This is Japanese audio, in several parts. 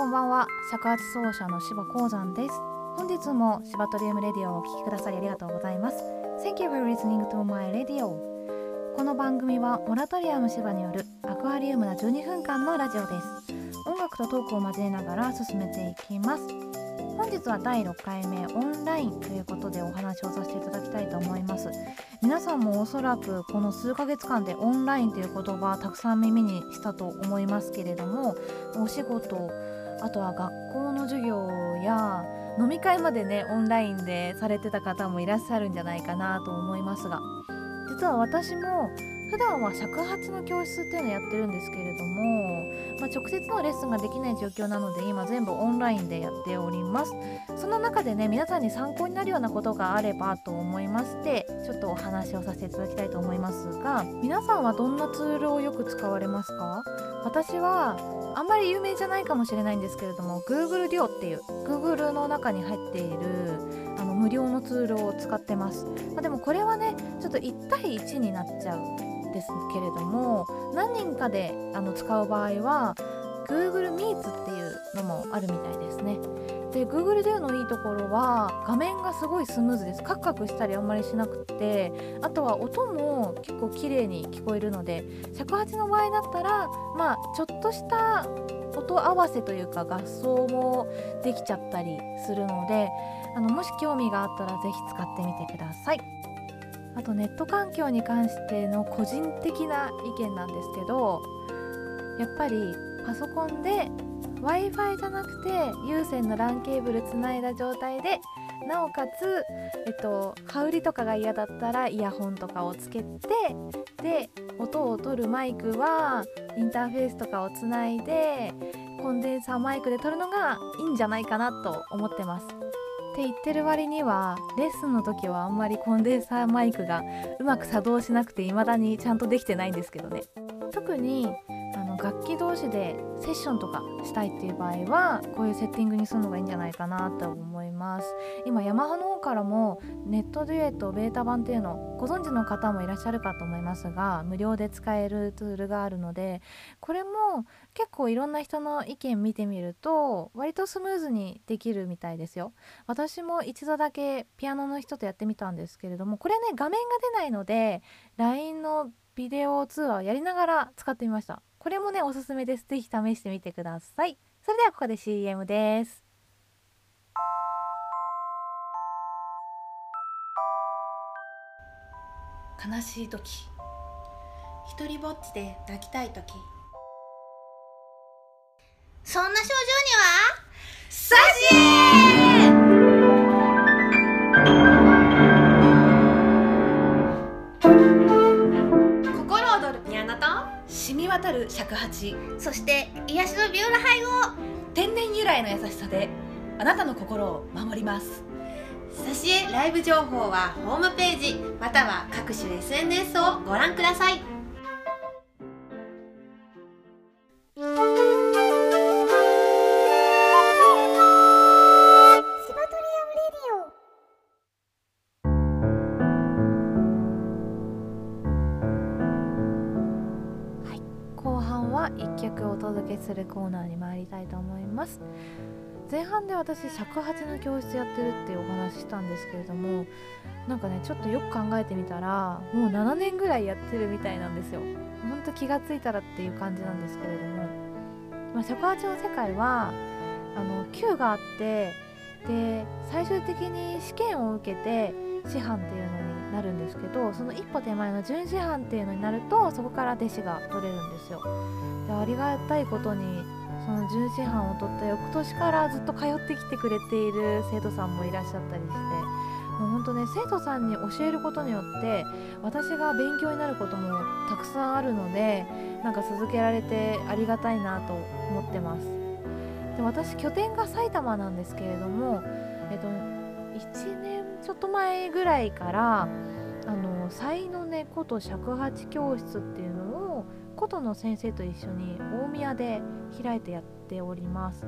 こんばんは。尺八奏者の柴鉱山です。本日も柴トリウムレディオをお聴きくださりありがとうございます。Thank you for listening to my radio. この番組はモラトリアム芝によるアクアリウムな12分間のラジオです。音楽とトークを交えながら進めていきます。本日は第6回目オンラインということでお話をさせていただきたいと思います。皆さんもおそらくこの数ヶ月間でオンラインという言葉たくさん耳にしたと思いますけれどもお仕事あとは学校の授業や飲み会までねオンラインでされてた方もいらっしゃるんじゃないかなと思いますが実は私も普段は尺八の教室っていうのをやってるんですけれども、まあ、直接のレッスンができない状況なので今全部オンラインでやっております。その中でね皆さんに参考になるようなことがあればと思いましてちょっとお話をさせていただきたいと思いますが皆さんはどんなツールをよく使われますか？私はあんまり有名じゃないかもしれないんですけれども Google デュオっていう Google の中に入っているあの無料のツールを使ってます、まあ、でもこれはねちょっと1対1になっちゃうんですけれども何人かであの使う場合は Google Meets っていうのもあるみたいですね。で Google でのいいところは画面がすごいスムーズです。カクカクしたりあんまりしなくてあとは音も結構綺麗に聞こえるので尺八の場合だったらまあちょっとした音合わせというか合奏もできちゃったりするのであのもし興味があったら是非使ってみてください。あとネット環境に関しての個人的な意見なんですけどやっぱりパソコンで w i f i じゃなくて有線の LAN ケーブルつないだ状態でなおかつ、えっと、羽織とかが嫌だったらイヤホンとかをつけてで音を取るマイクはインターフェースとかをつないでコンデンサーマイクで撮るのがいいんじゃないかなと思ってます。って言ってる割にはレッスンの時はあんまりコンデンサーマイクがうまく作動しなくて未だにちゃんとできてないんですけどね特に楽器同士でセッションとかしたいっていう場合はこういうセッティングにするのがいいんじゃないかなと思います。今ヤマハの方からもネットデュエットベータ版っていうのご存知の方もいらっしゃるかと思いますが無料で使えるツールがあるのでこれも結構いろんな人の意見見てみると割とスムーズにできるみたいですよ。私も一度だけピアノの人とやってみたんですけれどもこれね画面が出ないので LINE のビデオ通話をやりながら使ってみました。これもねおすすめです。ぜひ試してみてください。それではここで CM です。悲しい時。一人ぼっちで泣きたい時。そんな症状には？サジエ尺八。そして癒しのビオラ配合。天然由来の優しさであなたの心を守ります。挿絵ライブ情報はホームページまたは各種 SNS をご覧ください。するコーナーに参りたいと思います。前半で私尺八の教室やってるっていうお話したんですけれどもなんかねちょっとよく考えてみたらもう7年ぐらいやってるみたいなんですよ。ほんと気がついたらっていう感じなんですけれども、まあ、尺八の世界はあの級があってで最終的に試験を受けて師範っていうのになるんですけどその一歩手前の準師範っていうのになるとそこから弟子が取れるんですよ。でありがたいことにその準師範を取った翌年からずっと通ってきてくれている生徒さんもいらっしゃったりしてもうほんとね生徒さんに教えることによって私が勉強になることもたくさんあるのでなんか続けられてありがたいなと思ってます。で私拠点が埼玉なんですけれどもえっと1年ちょっと前ぐらいからあの才の根こと尺八教室っていうのを琴の先生と一緒に大宮で開いてやっております。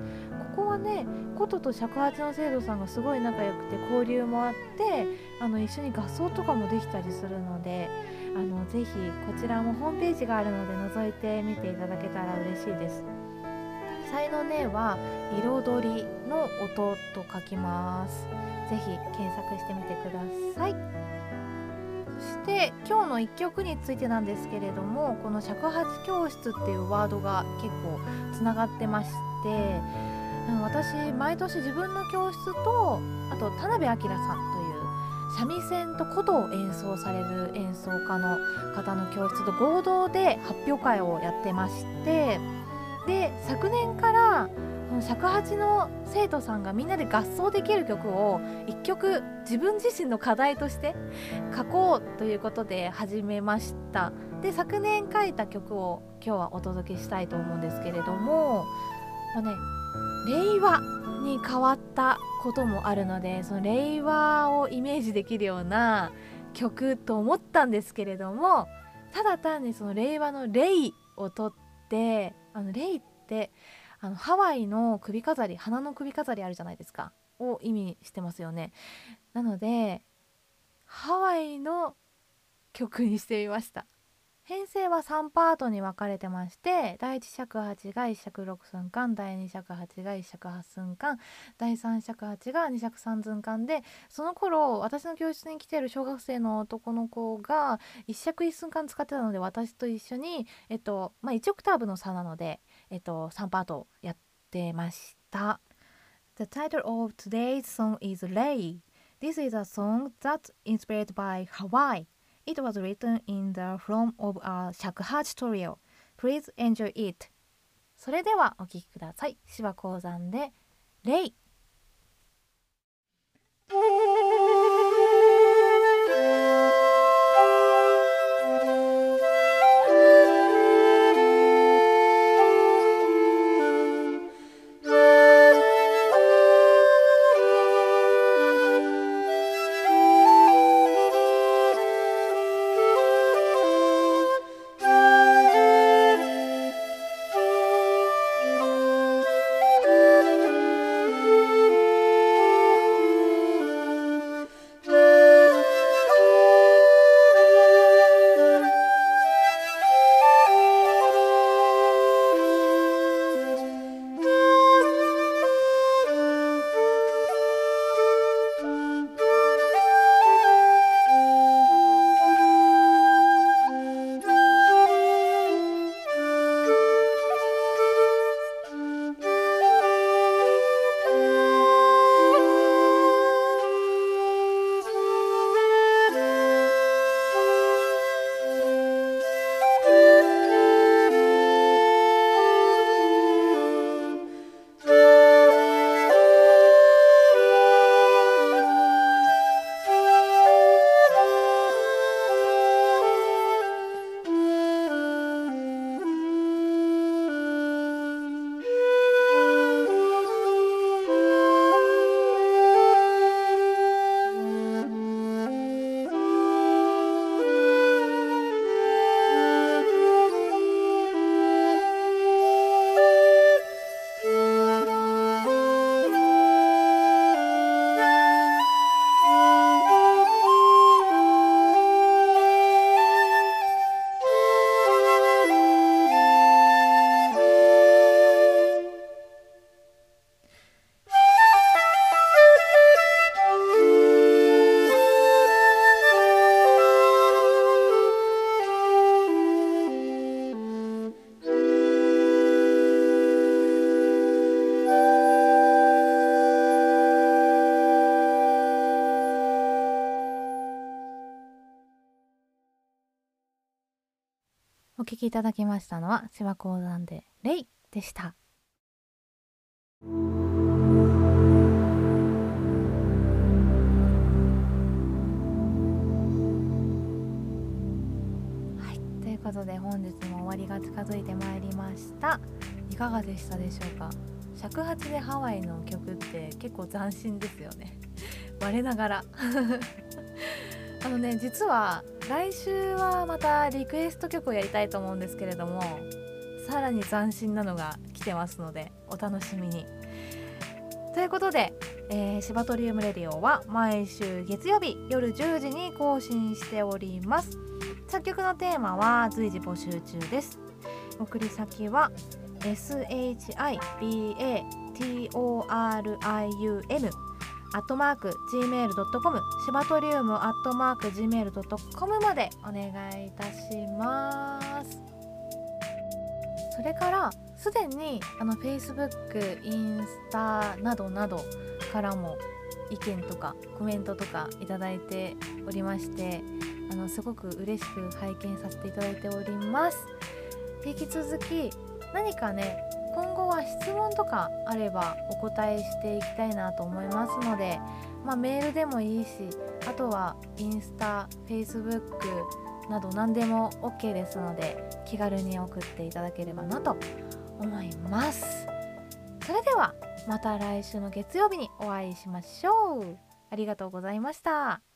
ここはね琴と尺八の生徒さんがすごい仲良くて交流もあってあの一緒に合奏とかもできたりするのであのぜひこちらもホームページがあるので覗いてみていただけたら嬉しいです。才の音は彩りの音と書きます。ぜひ検索してみてください。そして今日の1曲についてなんですけれどもこの尺八教室っていうワードが結構つながってまして私毎年自分の教室とあと田辺明さんという三味線と琴を演奏される演奏家の方の教室と合同で発表会をやってましてで昨年から尺八の生徒さんがみんなで合奏できる曲を1曲自分自身の課題として書こうということで始めました。で昨年書いた曲を今日はお届けしたいと思うんですけれども、まあね、令和に変わったこともあるのでその令和をイメージできるような曲と思ったんですけれどもただ単にその令和の「レイ」を取ってあのレイってあのハワイの首飾り花の首飾りあるじゃないですか。を意味してますよね。なのでハワイの曲にしてみました。編成は3パートに分かれてまして第1尺八が1尺6寸間第2尺八が1尺8寸間第3尺八が2尺3寸間でその頃私の教室に来てる小学生の男の子が1尺1寸間使ってたので私と一緒に、えっとまあ、1オクターブの差なので、えっと、3パートやってました。The title of today's song is Lay. This is a song that's inspired by Hawaii. It was written in the form of a 尺八トリオ Please enjoy it それではお聴きください芝鉱山で「レイ」聴きいただきましたのは芝講談で「レイ」でした。はいということで本日も終わりが近づいてまいりました。いかがでしたでしょうか？尺八でハワイの曲って結構斬新ですよね。我ながら。あのね実は来週はまたリクエスト曲をやりたいと思うんですけれどもさらに斬新なのが来てますのでお楽しみに。ということで、えー、シバトリウムレディオは毎週月曜日夜10時に更新しております作曲のテーマは随時募集中です送り先は shibatorium アットマーク gmail.com シバトリウムアットマーク gmail.com までお願いいたします。それからすでにあの Facebook インスタなどなどからも意見とかコメントとかいただいておりましてあのすごく嬉しく拝見させていただいております。引き続き何かねは質問とかあればお答えしていきたいなと思いますので、まあ、メールでもいいしあとはインスタ、フェイスブックなど何でも OK ですので気軽に送っていただければなと思います。それではまた来週の月曜日にお会いしましょう。ありがとうございました「